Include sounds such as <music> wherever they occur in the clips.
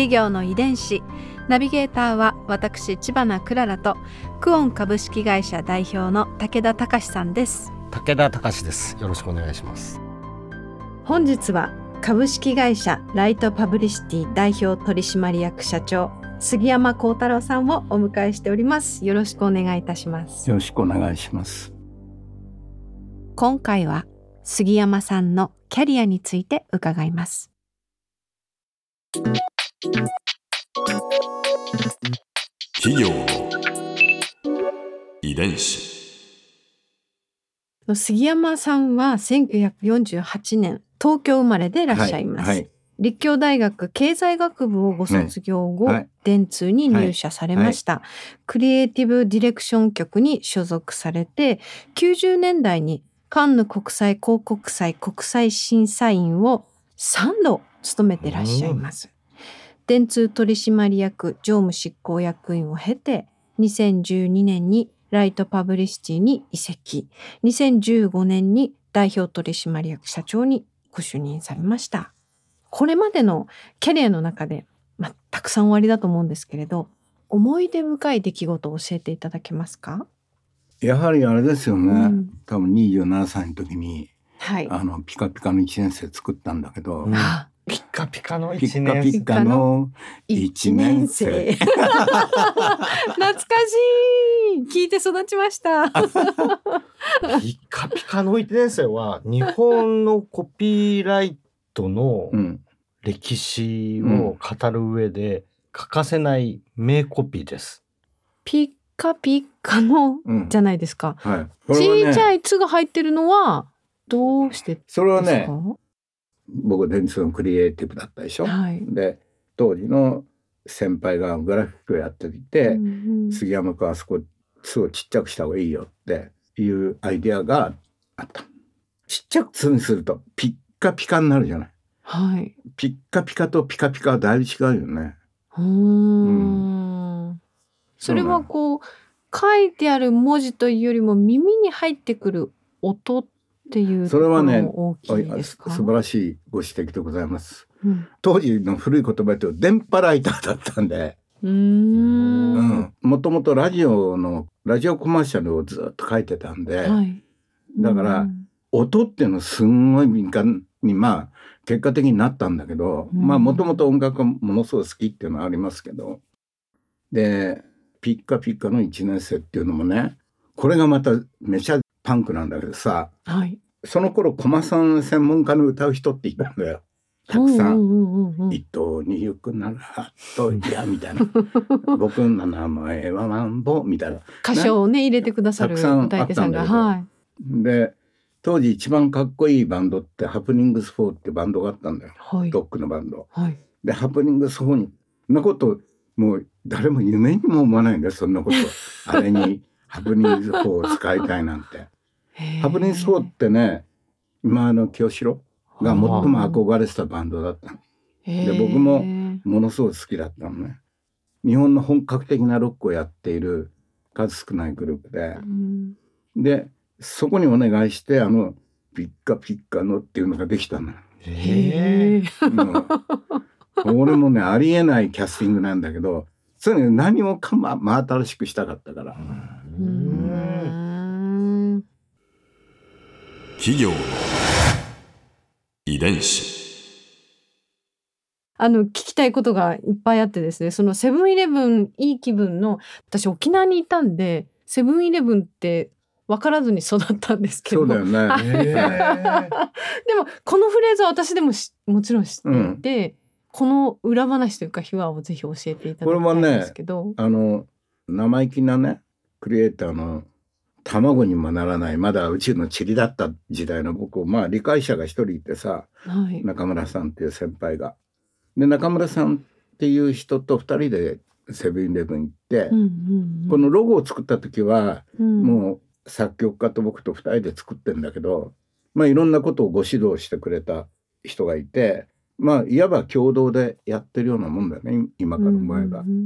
企業の遺伝子ナビゲーターは私千葉なクララとクオン株式会社代表の武田隆さんです武田隆です。よろしくお願いします。本日は株式会社ライトパブリシティ代表取締役社長杉山幸太郎さんをお迎えしておりますよろしくお願いいたしますよろしくお願いします。今回は杉山さんのキャリアについて伺います企業の遺伝子。杉山さんは1948年東京生まれでいらっしゃいます、はい。はい。立教大学経済学部をご卒業後、ねはい。電通に入社されました、クリエイティブディレクション局に所属されて90年代にカンヌ国際広告祭国際審査員を3度務めていらっしゃいます、電通取締役常務執行役員を経て2012年にライトパブリシティに移籍。2015年に代表取締役社長にご就任されました。これまでのキャリアの中で、まあ、たくさんおありだと思うんですけれど思い出深い出来事を教えていただけますか？やはりあれですよね。うん。多分27歳の時にはい。あのピカピカの一年生作ったんだけど、うん。あカピカのピッカ一年ピカの一年生。<laughs> 懐かしい聞いて育ちました <laughs> ピッカピカの一年生は日本のコピーライトのうん。歴史を語る上で欠かせない名コピーです。ピッカピッカのうん。じゃないですかはい。これはね、ちいちゃい「つ」が入ってるのはどうしてですか？それはね、僕電通のクリエイティブだったでしょ？はいで当時の先輩がグラフィックをやっていて、うんうん杉山君あそこ巣をちっちゃくした方がいいよっていうアイデアがあった。ちっちゃくするとピッカピカになるじゃない。はいピッカピカとピカピカはだいぶ違うよね。うーんそれはこう書いてある文字というよりも耳に入ってくる音っていうそれはね素晴らしいご指摘でございます。うん。当時の古い言葉で電波ライターだったんで、もともとラジオのラジオコマーシャルをずっと書いてたんで、はい。だからうん。音っていうのすんごい敏感にまあ結果的になったんだけど、うん。まあもともと音楽がものすごい好きっていうのはありますけど。でピッカピッカの1年生っていうのもねこれがまためちゃパンクなんだけどさはい。その頃駒さん専門家の歌う人っていたんだよたくさん。うんうんうんうん一等に行くならといやみたいな <laughs> 僕の名前はマンボみたいな歌唱をね入れてくださるたくさん歌い手さんがあったんだはい。で当時一番かっこいいバンドってハプニングス4ってバンドがあったんだよはいロックのバンド。はい。でハプニングス4にそんなこともう誰も夢にも思わないんだよそんなこと <laughs> あれにハプニングス4を使いたいなんて。ハプニングス4ってね今あの清志郎が最も憧れてたバンドだったで僕もものすごい好きだったのね。日本の本格的なロックをやっている数少ないグループでう、んでそこにお願いしてあの「ピッカピッカの」っていうのができたのよ。へえ。<laughs> うん俺もねありえないキャスティングなんだけどそれ何もかも真新しくしたかったから。うーん企業の遺伝子。あの聞きたいことがいっぱいあってですねそのセブンイレブンいい気分の私沖縄にいたんでセブンイレブンって分からずに育ったんですけどそうだよね。<laughs> でもこのフレーズは私でもしもちろん知っていて、この裏話というか秘話をぜひ教えていただきたいんですけど、あの生意気なねクリエイターの卵にもならないまだ宇宙の塵だった時代の僕まあ理解者が一人いてさはい、中村さんっていう先輩が。で中村さんっっていう人と2人でセブンイレブン行って、うんうんうんこのロゴを作った時はうんもう作曲家と僕と2人で作ってんだけど、まあ、いろんなことをご指導してくれた人がいてまあいわば共同でやってるようなもんだよね今から思えば。うんうん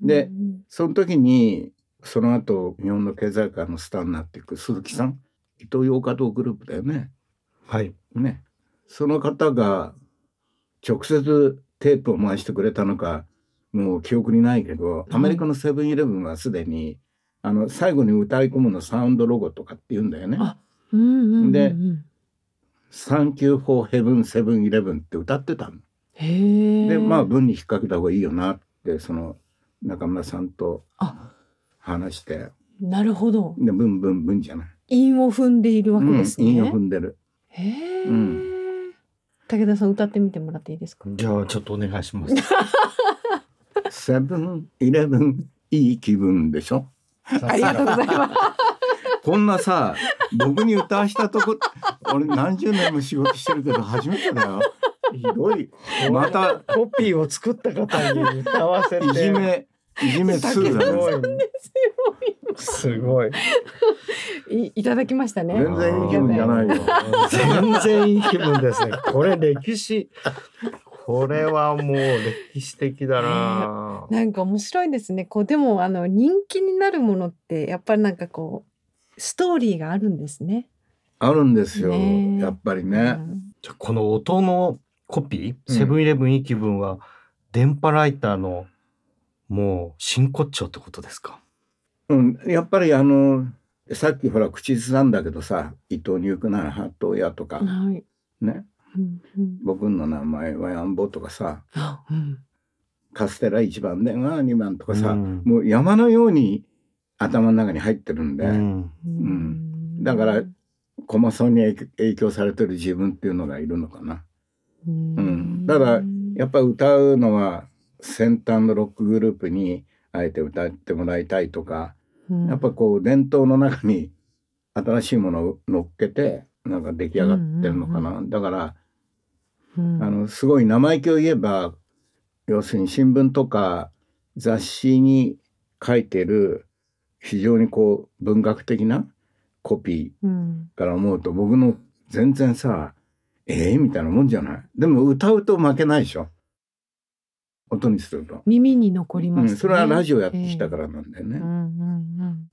うんでその時にその後日本の経済界のスターになっていく鈴木さん伊東洋華堂グループだよね。はい。ねその方が直接テープを回してくれたのかもう記憶にないけどアメリカのセブンイレブンはすでにあの最後に歌い込むのサウンドロゴとかって言うんだよね。あうんうんうんうんでサンキューフォーヘブンセブンイレブンって歌ってたの。へえでまあ文に引っ掛けた方がいいよなってその中村さんとあ話してなるほどで文文文じゃない。韻を踏んでいるわけですね、うん、韻を踏んでる。へえ、うん武田さん歌ってみてもらっていいですか？じゃあちょっとお願いします。セブンイレブンいい気分でしょ？ありがとうございますこんなさ僕に歌わしたとこ俺何十年も仕事してるけど初めてだよ。ひどい。またコピーを作った方に歌わせて。いじめいじめ2すだね。<laughs> ごい。すごい。い <laughs> いただきましたね全然いい気分じゃないよ。全然いい気分ですね。これ歴史。これはもう歴史的だな。なんか面白いですねこうでもあの人気になるものってやっぱりなんかこうストーリーがあるんですねあるんですよ。ねえやっぱりうね。んじゃあこの音のコピー、うんセブンイレブンいい気分は電波ライターのもう真骨頂ってことですか？うん、やっぱりあのさっきほら口ずさんだけどさ伊藤入区なら八頭屋とかはい、ね？うんうん。僕の名前はやんぼとかさあうん。カステラ1番電話2番とかさ、うん。もう山のように頭の中に入ってるんで、うん。うん。だからコマソンに影影響されてる自分っていうのがいるのかな。うん。うん。だからやっぱ歌うのは先端のロックグループにあえて歌ってもらいたいとか、うん。やっぱこう伝統の中に新しいものを乗っけてなんか出来上がってるのかな。だからうん。あのすごい生意気を言えば要するに新聞とか雑誌に書いてる非常にこう文学的なコピうん。ーから思うと僕の全然さええみたいなもんじゃない。でも歌うと負けないでしょ音にすると、耳に残ります、ね。うん、それはラジオやってきたからなんだよね、うんうんうん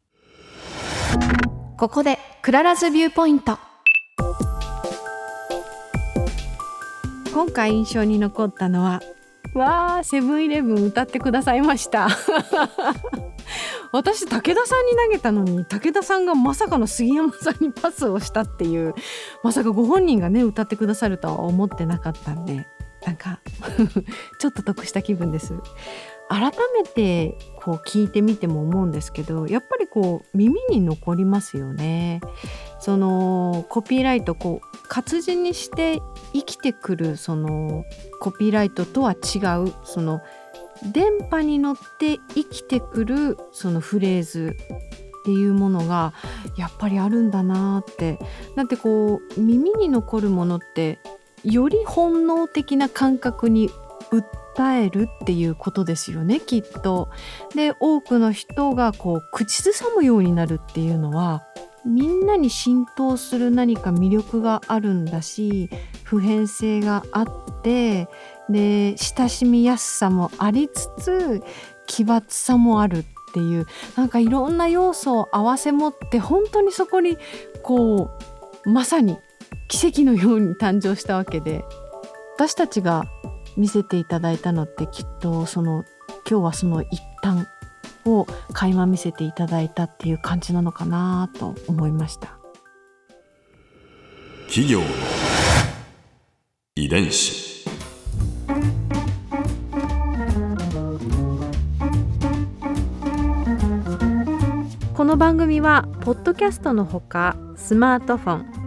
ここで Clara's Viewpoint。今回印象に残ったのはわあセブンイレブン歌ってくださいました。私武田さんに投げたのに武田さんがまさかの杉山さんにパスをしたっていうまさかご本人がね歌ってくださるとは思ってなかったんでなんか <laughs> ちょっと得した気分です。改めてこう聞いてみても思うんですけどやっぱりこう耳に残りますよね。そのコピーライトこう活字にして生きてくるそのコピーライトとは違うその電波に乗って生きてくるそのフレーズっていうものがやっぱりあるんだなって。だってこう耳に残るものってより本能的な感覚に訴えるっていうことですよねきっと。で多くの人がこう口ずさむようになるっていうのはみんなに浸透する何か魅力があるんだし普遍性があってで親しみやすさもありつつ奇抜さもあるっていうなんかいろんな要素を併せ持って本当にそこにこうまさに奇跡のように誕生したわけで私たちが見せていただいたのってきっとその今日はその一端を垣間見せていただいたっていう感じなのかなと思いました。企業の遺伝子この番組はポッドキャストのほかスマートフォン